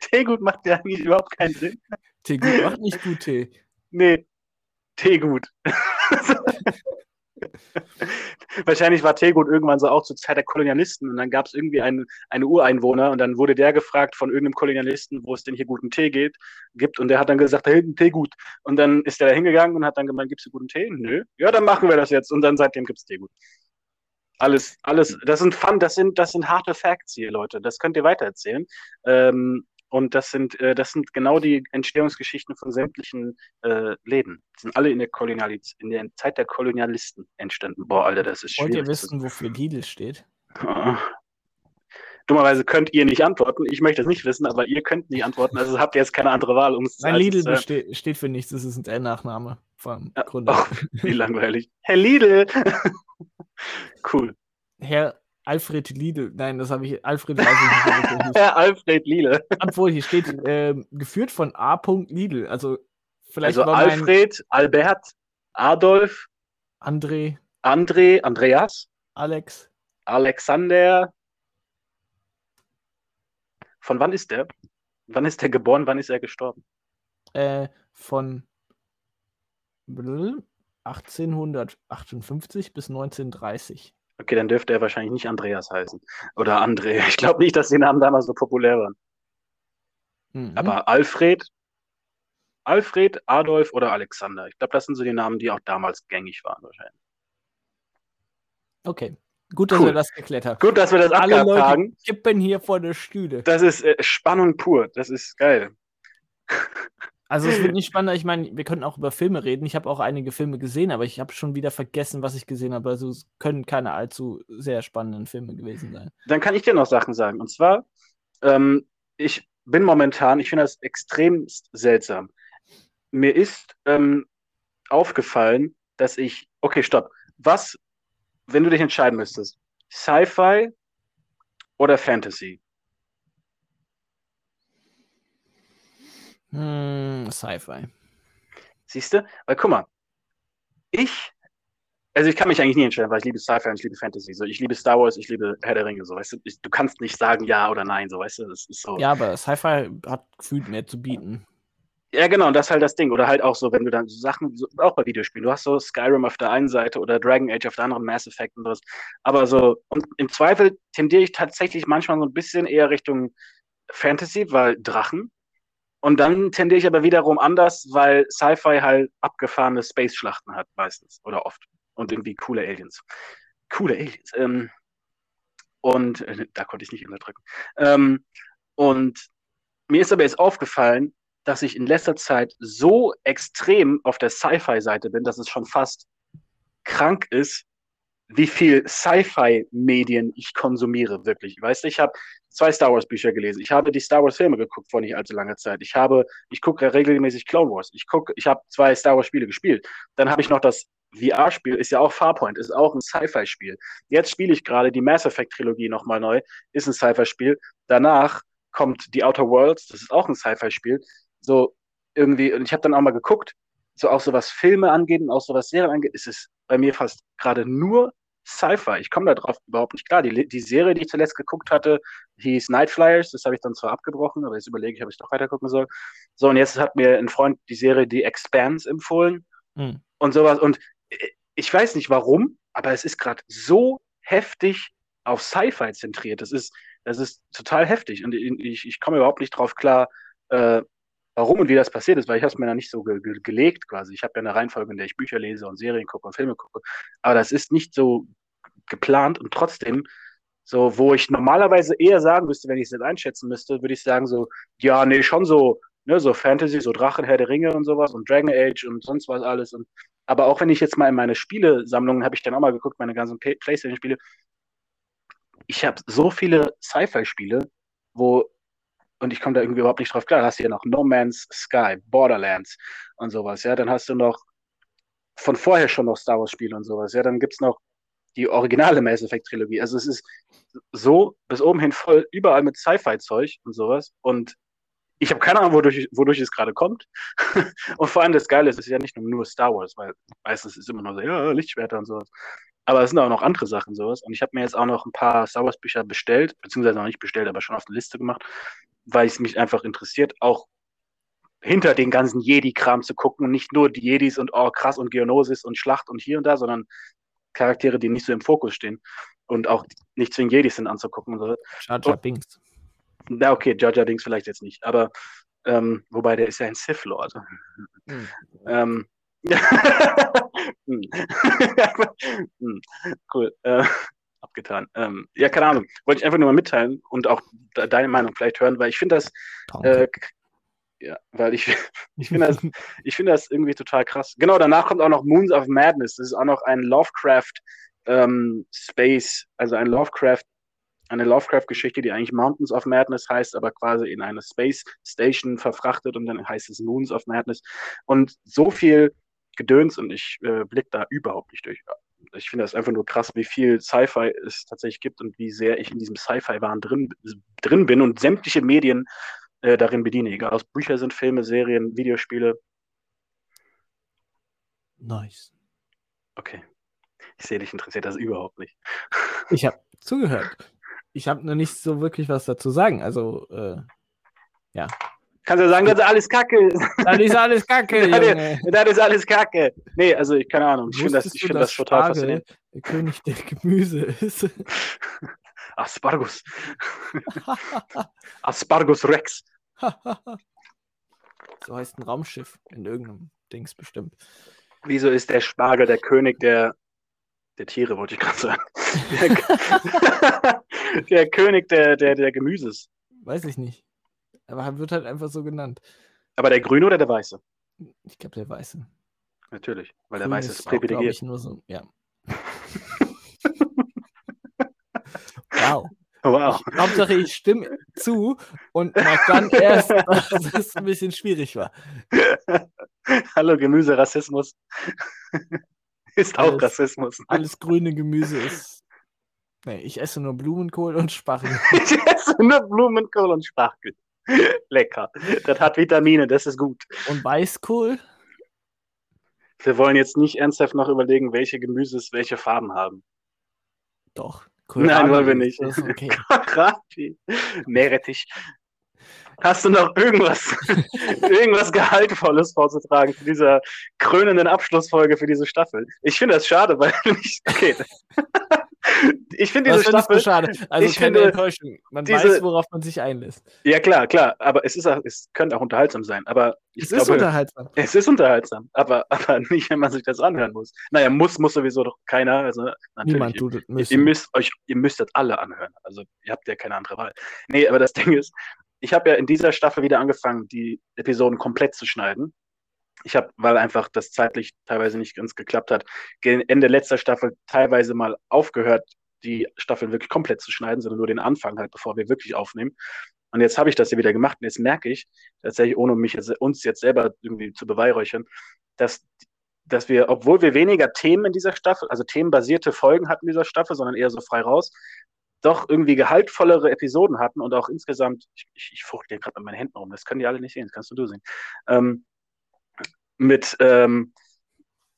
Teegut macht ja eigentlich überhaupt keinen Sinn. Teegut macht nicht gut Tee. Nee, Teegut. Wahrscheinlich war Teegut irgendwann so auch zur Zeit der Kolonialisten und dann gab es irgendwie einen, einen Ureinwohner und dann wurde der gefragt von irgendeinem Kolonialisten, wo es denn hier guten Tee geht, gibt und der hat dann gesagt, da hinten Teegut. Und dann ist der da hingegangen und hat dann gemeint, gibt es guten Tee? Nö. Ja, dann machen wir das jetzt und dann seitdem gibt es Teegut. Alles, alles, das sind Fun, das sind, das sind harte Facts hier, Leute. Das könnt ihr weitererzählen. Ähm, und das sind, äh, das sind genau die Entstehungsgeschichten von sämtlichen äh, Läden. Die sind alle in der, in der Zeit der Kolonialisten entstanden. Boah, Alter, das ist schwierig. Wollt ihr wissen, wofür Lidl steht? Oh. Dummerweise könnt ihr nicht antworten. Ich möchte es nicht wissen, aber ihr könnt nicht antworten. Also habt ihr jetzt keine andere Wahl. Um Nein, Lidl äh, steht, steht für nichts. Das ist ein N-Nachname vom ja, Gründer. Oh, wie langweilig. Herr Lidl! cool. Herr Alfred Lidl, nein, das habe ich, Alfred weiß ich nicht. Alfred Lidl. Obwohl, hier steht, äh, geführt von A. Lidl, also vielleicht Also Alfred, Albert, Adolf, André, André, Andreas, Alex, Alexander. Von wann ist der? Wann ist der geboren, wann ist er gestorben? Äh, von 1858 bis 1930. Okay, dann dürfte er wahrscheinlich nicht Andreas heißen. Oder André. Ich glaube nicht, dass die Namen damals so populär waren. Mhm. Aber Alfred, Alfred, Adolf oder Alexander. Ich glaube, das sind so die Namen, die auch damals gängig waren wahrscheinlich. Okay. Gut, dass cool. wir das geklärt haben. Gut, dass wir das Alle Leute haben. kippen hier vor der Stühle. Das ist äh, Spannung pur. Das ist geil. Also es wird nicht spannender. Ich meine, wir könnten auch über Filme reden. Ich habe auch einige Filme gesehen, aber ich habe schon wieder vergessen, was ich gesehen habe. Also es können keine allzu sehr spannenden Filme gewesen sein. Dann kann ich dir noch Sachen sagen. Und zwar, ähm, ich bin momentan, ich finde das extrem seltsam. Mir ist ähm, aufgefallen, dass ich, okay, stopp. Was, wenn du dich entscheiden müsstest, Sci-Fi oder Fantasy? Hm, Sci-Fi. Siehst du? Weil guck mal, ich, also ich kann mich eigentlich nie entscheiden, weil ich liebe Sci-Fi und ich liebe Fantasy. So, ich liebe Star Wars, ich liebe Herr der Ringe, so weißt du. Ich, du kannst nicht sagen ja oder nein, so weißt du. Das ist so. Ja, aber Sci-Fi hat gefühlt mehr zu bieten. Ja, genau, und das ist halt das Ding. Oder halt auch so, wenn du dann so Sachen, so, auch bei Videospielen, du hast so Skyrim auf der einen Seite oder Dragon Age auf der anderen, Mass Effect und das. Aber so, und im Zweifel tendiere ich tatsächlich manchmal so ein bisschen eher Richtung Fantasy, weil Drachen, und dann tendiere ich aber wiederum anders, weil Sci-Fi halt abgefahrene Space-Schlachten hat, meistens oder oft. Und irgendwie coole Aliens. Coole Aliens. Ähm, und äh, da konnte ich nicht unterdrücken. Ähm, und mir ist aber jetzt aufgefallen, dass ich in letzter Zeit so extrem auf der Sci-Fi-Seite bin, dass es schon fast krank ist, wie viel Sci-Fi-Medien ich konsumiere, wirklich. Weißt du, ich habe zwei Star Wars Bücher gelesen. Ich habe die Star Wars Filme geguckt vor nicht allzu langer Zeit. Ich habe, ich gucke regelmäßig Clone Wars. Ich gucke, ich habe zwei Star Wars Spiele gespielt. Dann habe ich noch das VR-Spiel, ist ja auch Farpoint, ist auch ein Sci-Fi-Spiel. Jetzt spiele ich gerade die Mass Effect Trilogie nochmal neu, ist ein Sci-Fi-Spiel. Danach kommt die Outer Worlds, das ist auch ein Sci-Fi-Spiel. So irgendwie, und ich habe dann auch mal geguckt, so auch so was Filme angeht und auch so was Serien angeht, ist es bei mir fast gerade nur Sci-Fi. Ich komme da drauf überhaupt nicht klar. Die, die Serie, die ich zuletzt geguckt hatte, hieß Night Flyers. Das habe ich dann zwar abgebrochen, aber jetzt überlege ich, ob ich doch weiter gucken soll. So, und jetzt hat mir ein Freund die Serie The Expanse empfohlen hm. und sowas. Und ich weiß nicht warum, aber es ist gerade so heftig auf Sci-Fi zentriert. Das ist, das ist total heftig. Und ich, ich komme überhaupt nicht drauf klar, äh, warum und wie das passiert ist, weil ich habe es mir da nicht so ge ge gelegt quasi. Ich habe ja eine Reihenfolge, in der ich Bücher lese und Serien gucke und Filme gucke. Aber das ist nicht so geplant und trotzdem so, wo ich normalerweise eher sagen müsste, wenn ich es jetzt einschätzen müsste, würde ich sagen so, ja, nee, schon so, ne, so Fantasy, so Drachen, Herr der Ringe und sowas und Dragon Age und sonst was alles. Und, aber auch wenn ich jetzt mal in meine Spielesammlungen, habe ich dann auch mal geguckt, meine ganzen Playstation-Spiele, ich habe so viele Sci-Fi-Spiele, wo und ich komme da irgendwie überhaupt nicht drauf klar. Dann hast du ja noch No Man's Sky, Borderlands und sowas, ja. Dann hast du noch von vorher schon noch Star Wars Spiele und sowas, ja. Dann gibt es noch die originale Mass Effect Trilogie. Also es ist so bis oben hin voll, überall mit Sci-Fi-Zeug und sowas. Und ich habe keine Ahnung, wodurch, wodurch es gerade kommt. und vor allem das Geile ist, es ist ja nicht nur Star Wars, weil meistens ist immer nur so, ja, Lichtschwerter und sowas. Aber es sind auch noch andere Sachen sowas. Und ich habe mir jetzt auch noch ein paar Star Wars Bücher bestellt, beziehungsweise noch nicht bestellt, aber schon auf die Liste gemacht, weil es mich einfach interessiert, auch hinter den ganzen Jedi-Kram zu gucken und nicht nur die Jedis und oh krass und Geonosis und Schlacht und hier und da, sondern Charaktere, die nicht so im Fokus stehen und auch nicht zwingend Jedis sind anzugucken und so. Jar Jar Binks. Na okay, Jar Jar Binks vielleicht jetzt nicht, aber ähm, wobei der ist ja ein Sith Lord. Mhm. ähm, hm. hm. cool. Äh, abgetan. Ähm, ja, keine Ahnung. Wollte ich einfach nur mal mitteilen und auch deine Meinung vielleicht hören, weil ich finde das, äh, ja, weil ich, ich finde das, ich finde das irgendwie total krass. Genau, danach kommt auch noch Moons of Madness. Das ist auch noch ein Lovecraft ähm, Space, also ein Lovecraft, eine Lovecraft-Geschichte, die eigentlich Mountains of Madness heißt, aber quasi in eine Space Station verfrachtet und dann heißt es Moons of Madness. Und so viel Gedöns und ich äh, blick da überhaupt nicht durch ich finde das einfach nur krass, wie viel Sci-Fi es tatsächlich gibt und wie sehr ich in diesem Sci-Fi-Wahn drin, drin bin und sämtliche Medien äh, darin bediene. Egal, aus Bücher sind Filme, Serien, Videospiele. Nice. Okay. Ich sehe dich interessiert das überhaupt nicht. Ich habe zugehört. Ich habe nur nicht so wirklich was dazu sagen. Also, äh, ja. Kannst du sagen, das ist alles Kacke. Das ist alles Kacke, Junge. Das ist alles Kacke. Nee, also ich keine Ahnung. Ich finde das, find das total Spargel faszinierend. Der König der Gemüse ist. Aspargus. Aspargus Rex. so heißt ein Raumschiff in irgendeinem Dings bestimmt. Wieso ist der Spargel der König der, der Tiere, wollte ich gerade sagen. Der, der König der, der, der Gemüses. Weiß ich nicht. Aber wird halt einfach so genannt. Aber der Grüne oder der Weiße? Ich glaube, der Weiße. Natürlich, weil Grün der Weiße ist, ist privilegiert. Ich nur so, ja. wow. Wow. Ich, Hauptsache, ich stimme zu und merke dann erst, dass es ein bisschen schwierig war. Hallo, Gemüserassismus. ist auch alles, Rassismus. Alles grüne Gemüse ist. Nee, ich esse nur Blumenkohl und Spargel. ich esse nur Blumenkohl und Spargel. Lecker. Das hat Vitamine, das ist gut. Und Weißkohl? Wir wollen jetzt nicht ernsthaft noch überlegen, welche Gemüses welche Farben haben. Doch. Kohlrabi Nein, wollen wir nicht. Okay. Kohlrabi. Meerrettich. Hast du noch irgendwas, irgendwas Gehaltvolles vorzutragen für diese krönenden Abschlussfolge für diese Staffel? Ich finde das schade, weil nicht. Okay ich finde diese Staffel. schade. Also ich keine finde, Enttäuschung. Man diese, weiß, worauf man sich einlässt. Ja, klar, klar. Aber es, ist auch, es könnte auch unterhaltsam sein. Aber es glaube, ist unterhaltsam. Es ist unterhaltsam. Aber, aber nicht, wenn man sich das anhören muss. Naja, muss, muss sowieso doch keiner. Also, Niemand tut es müssen. Ihr müsst euch, ihr müsstet alle anhören. Also, ihr habt ja keine andere Wahl. Nee, aber das Ding ist, ich habe ja in dieser Staffel wieder angefangen, die Episoden komplett zu schneiden. Ich habe, weil einfach das zeitlich teilweise nicht ganz geklappt hat, Ende letzter Staffel teilweise mal aufgehört, die Staffeln wirklich komplett zu schneiden, sondern nur den Anfang halt, bevor wir wirklich aufnehmen. Und jetzt habe ich das ja wieder gemacht und jetzt merke ich, tatsächlich, ohne mich jetzt, uns jetzt selber irgendwie zu beweihräuchern, dass, dass wir, obwohl wir weniger Themen in dieser Staffel, also themenbasierte Folgen hatten in dieser Staffel, sondern eher so frei raus, doch irgendwie gehaltvollere Episoden hatten und auch insgesamt, ich, ich, ich fuchtel gerade mit meinen Händen rum, das können die alle nicht sehen, das kannst du du sehen, ähm, mit, ähm,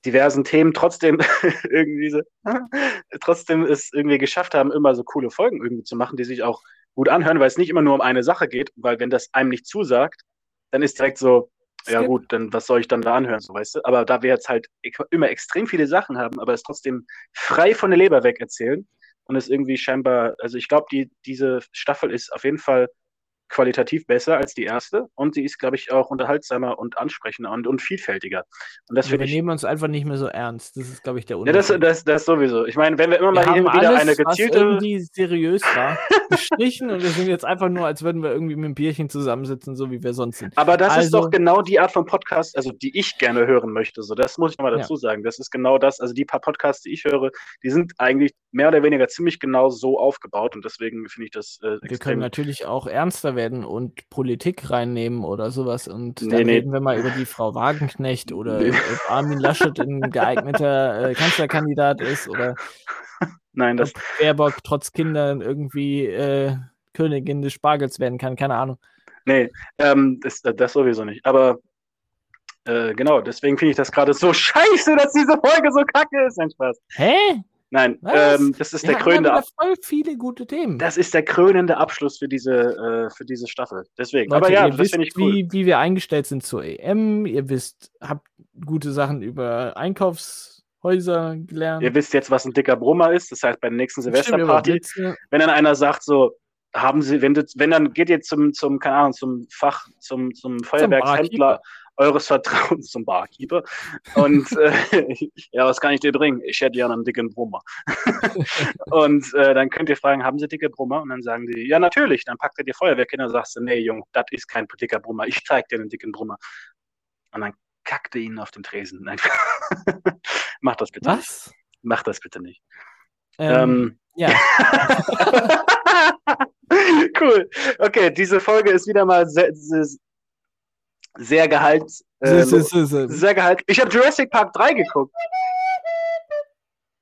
diversen Themen trotzdem irgendwie so, trotzdem es irgendwie geschafft haben, immer so coole Folgen irgendwie zu machen, die sich auch gut anhören, weil es nicht immer nur um eine Sache geht, weil wenn das einem nicht zusagt, dann ist direkt so, ja gut, dann was soll ich dann da anhören, so weißt du? Aber da wir jetzt halt immer extrem viele Sachen haben, aber es trotzdem frei von der Leber weg erzählen und es irgendwie scheinbar, also ich glaube, die, diese Staffel ist auf jeden Fall qualitativ besser als die erste und sie ist, glaube ich, auch unterhaltsamer und ansprechender und, und vielfältiger. Und das wir ich, nehmen uns einfach nicht mehr so ernst. Das ist, glaube ich, der Unterschied. Ja, das, das, das sowieso. Ich meine, wenn wir immer wir mal hier wieder alles, eine gezielte. Was irgendwie seriös war, gestrichen und wir sind jetzt einfach nur, als würden wir irgendwie mit einem Bierchen zusammensitzen, so wie wir sonst sind. Aber das also, ist doch genau die Art von Podcast, also die ich gerne hören möchte. So, das muss ich nochmal dazu ja. sagen. Das ist genau das. Also die paar Podcasts, die ich höre, die sind eigentlich mehr oder weniger ziemlich genau so aufgebaut und deswegen finde ich das äh, Wir können natürlich auch ernster werden und Politik reinnehmen oder sowas und nee, dann nee. reden wir mal über die Frau Wagenknecht oder nee. ob Armin Laschet ein geeigneter äh, Kanzlerkandidat ist oder Nein, das Baerbock trotz Kindern irgendwie äh, Königin des Spargels werden kann, keine Ahnung. Nee, ähm, das, das sowieso nicht. Aber äh, genau, deswegen finde ich das gerade so scheiße, dass diese Folge so kacke ist. Ein Spaß. Hä? Nein, ähm, das ist Wir der krönende Abschluss. voll viele gute Themen. Das ist der krönende Abschluss für diese, äh, für diese Staffel. Deswegen. Leute, Aber ja, das finde ich cool. Wie, wie wir eingestellt sind zur EM. Ihr wisst, habt gute Sachen über Einkaufshäuser gelernt. Ihr wisst jetzt, was ein dicker Brummer ist. Das heißt, bei der nächsten Silvesterparty, wenn dann einer sagt so, haben Sie, wenn, du, wenn dann geht ihr zum, zum, keine Ahnung, zum Fach, zum, zum Feuerwerkshändler eures Vertrauens zum Barkeeper. Und äh, ja, was kann ich dir bringen? Ich hätte gerne einen dicken Brummer. und äh, dann könnt ihr fragen, haben Sie dicke Brummer? Und dann sagen die, ja, natürlich. Dann packt er die Feuerwehrkinder und sagst du, nee, Junge, das ist kein dicker Brummer. Ich zeig dir einen dicken Brummer. Und dann kackte ihn auf den Tresen. Nein. Mach das bitte was? nicht. Mach das bitte nicht. Ähm, ähm ja. cool. Okay, diese Folge ist wieder mal sehr, sehr, sehr Gehalt. Äh, sehr Gehalt. Ich habe Jurassic Park 3 geguckt.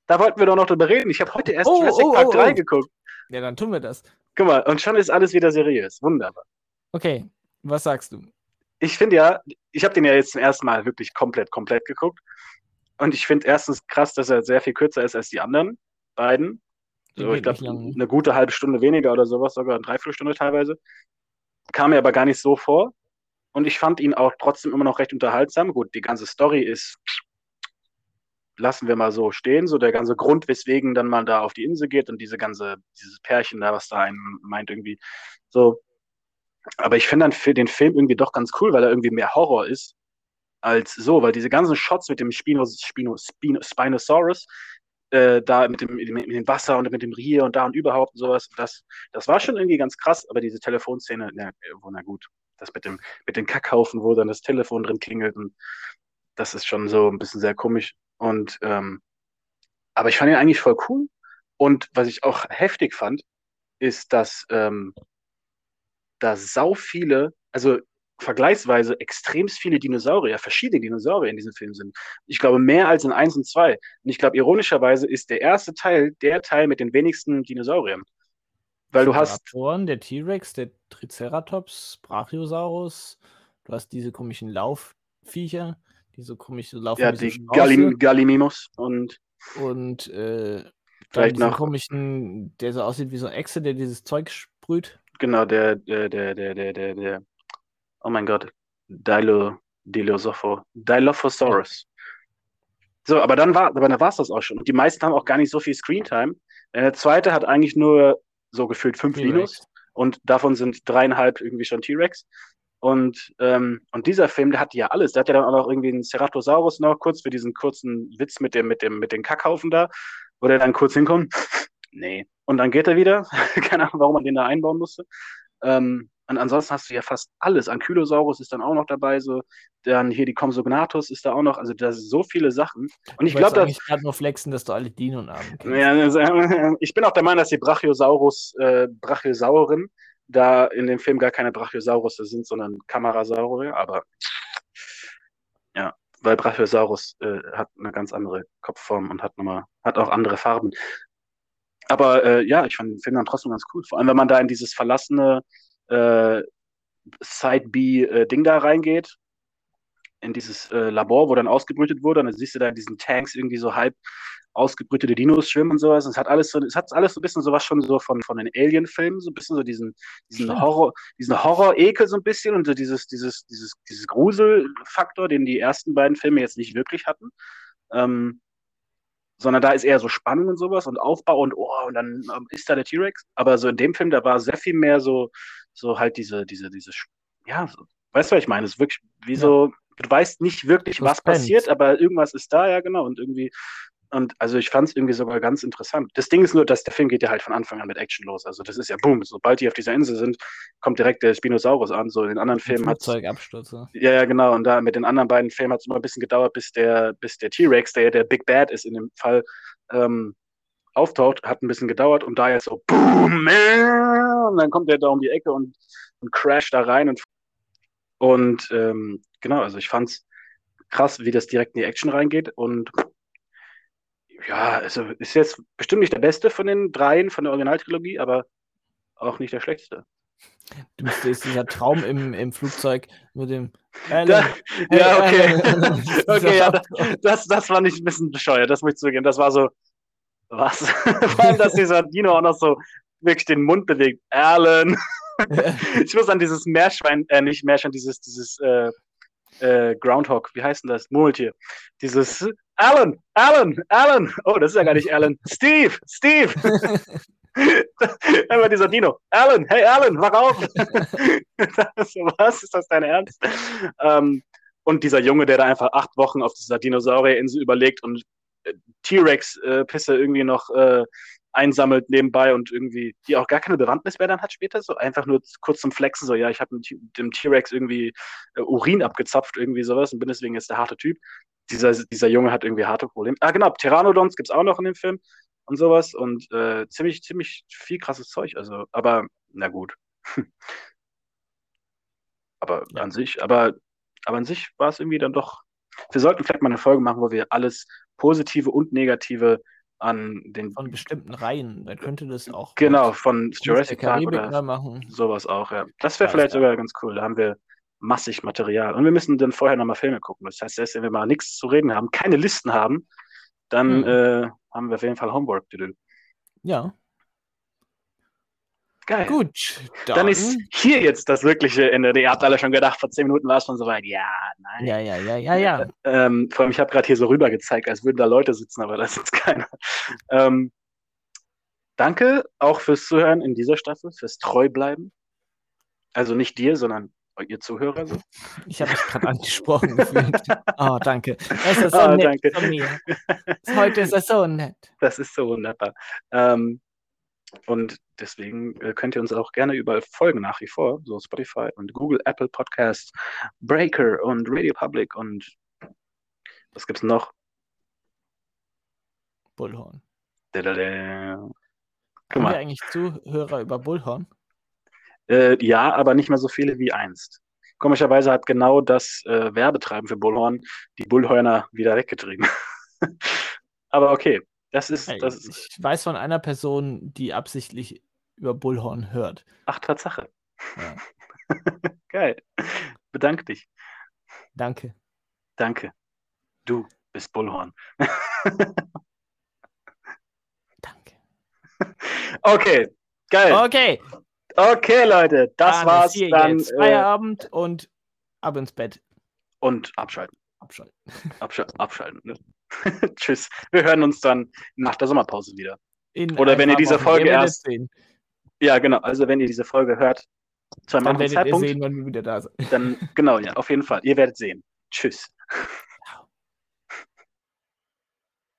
Da wollten wir doch noch drüber reden. Ich habe heute erst oh, Jurassic oh, Park oh, 3 geguckt. Ja, dann tun wir das. Guck mal, und schon ist alles wieder seriös. Wunderbar. Okay, was sagst du? Ich finde ja, ich habe den ja jetzt zum ersten Mal wirklich komplett, komplett geguckt. Und ich finde erstens krass, dass er sehr viel kürzer ist als die anderen beiden. So, ich glaube, eine gute halbe Stunde weniger oder sowas, sogar eine Dreiviertelstunde teilweise. Kam mir aber gar nicht so vor. Und ich fand ihn auch trotzdem immer noch recht unterhaltsam. Gut, die ganze Story ist, lassen wir mal so stehen, so der ganze Grund, weswegen dann man da auf die Insel geht und diese ganze, dieses Pärchen da, was da einem meint irgendwie, so. Aber ich finde dann für den Film irgendwie doch ganz cool, weil er irgendwie mehr Horror ist als so, weil diese ganzen Shots mit dem Spino, Spino, Spino, Spinosaurus, äh, da mit dem, mit dem Wasser und mit dem Rier und da und überhaupt und sowas, das, das war schon irgendwie ganz krass, aber diese Telefonszene, na, na gut, das mit dem, mit dem Kackhaufen, wo dann das Telefon drin klingelt. Und das ist schon so ein bisschen sehr komisch. Und ähm, aber ich fand ihn eigentlich voll cool. Und was ich auch heftig fand, ist, dass ähm, da sau viele, also vergleichsweise extrem viele Dinosaurier, verschiedene Dinosaurier in diesem Film sind. Ich glaube, mehr als in 1 und 2. Und ich glaube, ironischerweise ist der erste Teil der Teil mit den wenigsten Dinosauriern. Weil du hast. Der T-Rex, der Triceratops, Brachiosaurus, du hast diese komischen Laufviecher, diese komischen Laufen. Ja, die Gallim Gallimimus und. Und äh, vielleicht noch komischen, der so aussieht wie so ein Echse, der dieses Zeug sprüht. Genau, der, der, der, der, der, der, der oh mein Gott, Dilo, Dilosopho, Dilophosaurus. So, aber dann war, aber dann war es das auch schon. Und die meisten haben auch gar nicht so viel Screentime. Der zweite hat eigentlich nur so gefühlt fünf Linus und davon sind dreieinhalb irgendwie schon T-Rex. Und, ähm, und dieser Film, der hatte ja alles. Der hat ja dann auch noch irgendwie einen Ceratosaurus noch kurz für diesen kurzen Witz mit dem, mit dem, mit den Kackhaufen da, wo der dann kurz hinkommt. nee. Und dann geht er wieder. Keine Ahnung, warum man den da einbauen musste. Ähm, und ansonsten hast du ja fast alles. Ankylosaurus ist dann auch noch dabei, so. Dann hier die Compsognathus ist da auch noch. Also da sind so viele Sachen. Und ich glaube, dass. Ich gerade nur flexen, dass du alle Dino-Namen kennst. Ja, also, ich bin auch der Meinung, dass die Brachiosaurus, äh, Brachiosauren da in dem Film gar keine Brachiosaurus sind, sondern Kamerasaurier. Aber ja, weil Brachiosaurus äh, hat eine ganz andere Kopfform und hat, nochmal, hat auch andere Farben. Aber äh, ja, ich fand den Film dann trotzdem ganz cool. Vor allem, wenn man da in dieses verlassene äh, Side-B-Ding äh, da reingeht, in dieses äh, Labor, wo dann ausgebrütet wurde. Und dann siehst du da in diesen Tanks irgendwie so halb ausgebrütete Dinos schwimmen und sowas. Und es hat alles so, es hat alles so ein bisschen sowas schon so von, von den Alien-Filmen, so ein bisschen so diesen, diesen Stimmt. Horror, diesen Horror-Ekel so ein bisschen und so dieses, dieses, dieses, dieses Gruselfaktor, den die ersten beiden Filme jetzt nicht wirklich hatten. Ähm, sondern da ist eher so Spannung und sowas und Aufbau und oh, und dann ähm, ist da der T-Rex. Aber so in dem Film, da war sehr viel mehr so, so halt diese, diese, diese, ja, so, weißt du, was ich meine? Es ist wirklich wie so, du weißt nicht wirklich, was passiert, aber irgendwas ist da, ja, genau. Und irgendwie, und also ich fand es irgendwie sogar ganz interessant. Das Ding ist nur, dass der Film geht ja halt von Anfang an mit Action los. Also das ist ja boom, sobald die auf dieser Insel sind, kommt direkt der Spinosaurus an. So in den anderen Filmen hat Flugzeugabsturz. ja. ja, ja, genau. Und da mit den anderen beiden Filmen hat es immer ein bisschen gedauert, bis der, bis der T-Rex, der ja der Big Bad ist in dem Fall, ähm, auftaucht. Hat ein bisschen gedauert und da jetzt so boom, äh, und dann kommt der da um die Ecke und, und crasht da rein und und ähm, genau, also ich fand's krass, wie das direkt in die Action reingeht und ja, also ist jetzt bestimmt nicht der beste von den dreien von der Originaltrilogie, aber auch nicht der schlechteste. Du stehst dieser Traum im, im Flugzeug mit dem. Da, Alan, hey, ja, okay. Okay, ja, das, das fand ich ein bisschen bescheuert, das muss ich zugeben. Das war so, was? Vor allem, dass dieser Dino auch noch so wirklich den Mund bewegt. Alan. ich muss an dieses Meerschwein, äh, nicht Meerschwein, dieses, dieses äh, äh, Groundhog, wie heißt denn das? Murmeltier. Dieses Alan, Alan, Alan. Oh, das ist ja gar nicht Alan. Steve, Steve. Einmal dieser Dino. Alan, hey Alan, wach auf. was? Ist das dein Ernst? Ähm, und dieser Junge, der da einfach acht Wochen auf dieser Dinosaurierinsel überlegt und T-Rex-Pisse irgendwie noch äh, einsammelt nebenbei und irgendwie, die auch gar keine Bewandtnis mehr dann hat später, so einfach nur kurz zum Flexen, so ja, ich habe dem T-Rex irgendwie äh, Urin abgezapft, irgendwie sowas und bin deswegen jetzt der harte Typ. Dieser, dieser Junge hat irgendwie harte Probleme. Ah, genau, Pteranodons gibt's auch noch in dem Film und sowas und äh, ziemlich, ziemlich viel krasses Zeug, also, aber na gut. aber Ja. an sich, aber, aber an sich war es irgendwie dann doch. Wir sollten vielleicht mal eine Folge machen, wo wir alles Positive und Negative an den Von bestimmten Reihen. Da könnte das auch. genau von Jurassic Park oder machen. sowas auch, ja. Das wäre vielleicht ja. sogar ganz cool. Da haben wir massig Material. Und wir müssen dann vorher nochmal Filme gucken. Das heißt, selbst wenn wir mal nichts zu reden haben, keine Listen haben, dann Mhm. äh, haben wir auf jeden Fall Homework to do. Ja. Geil. Gut. Dann, Dann ist hier jetzt das wirkliche Ende. Ihr habt alle schon gedacht, vor zehn Minuten war es schon soweit. Ja, nein. Ja, ja, ja, ja, ja. Ähm, vor allem, ich habe gerade hier so rüber gezeigt, als würden da Leute sitzen, aber da sitzt keiner. Ähm, danke auch fürs Zuhören in dieser Staffel, fürs Treubleiben. Also nicht dir, sondern ihr Zuhörer. So. Ich habe mich gerade angesprochen gefühlt. Oh, danke. Es ist so Ah, nett danke. von mir. Heute ist es so nett. Das ist so wunderbar. Ähm, und deswegen äh, könnt ihr uns auch gerne überall folgen nach wie vor, so Spotify und Google, Apple Podcasts, Breaker und Radio Public und was gibt's noch? Bullhorn. Dadada. Guck Haben wir eigentlich Zuhörer über Bullhorn? Äh, ja, aber nicht mehr so viele wie einst. Komischerweise hat genau das äh, Werbetreiben für Bullhorn die Bullhörner wieder weggetrieben. aber okay, das ist, das ist, Ich weiß von einer Person, die absichtlich über Bullhorn hört. ach, Tatsache. Ja. Geil. Bedank dich. Danke. Danke. Du bist Bullhorn. Danke. Okay, geil. Okay, Okay, Leute, das dann war's dann. jetzt Äh, Feierabend und ab ins Bett. und abschalten. Abschalten. Abschal abschalten. Ne? Tschüss. Wir hören uns dann nach der Sommerpause wieder. In Oder wenn ihr diese. Folge erst- sehen. Ja, genau. Also wenn ihr diese Folge hört, zu einem Dann anderen werdet ihr Zeitpunkt, sehen, wenn wir wieder da sind. dann genau, ja, auf jeden Fall. Ihr werdet sehen. Tschüss.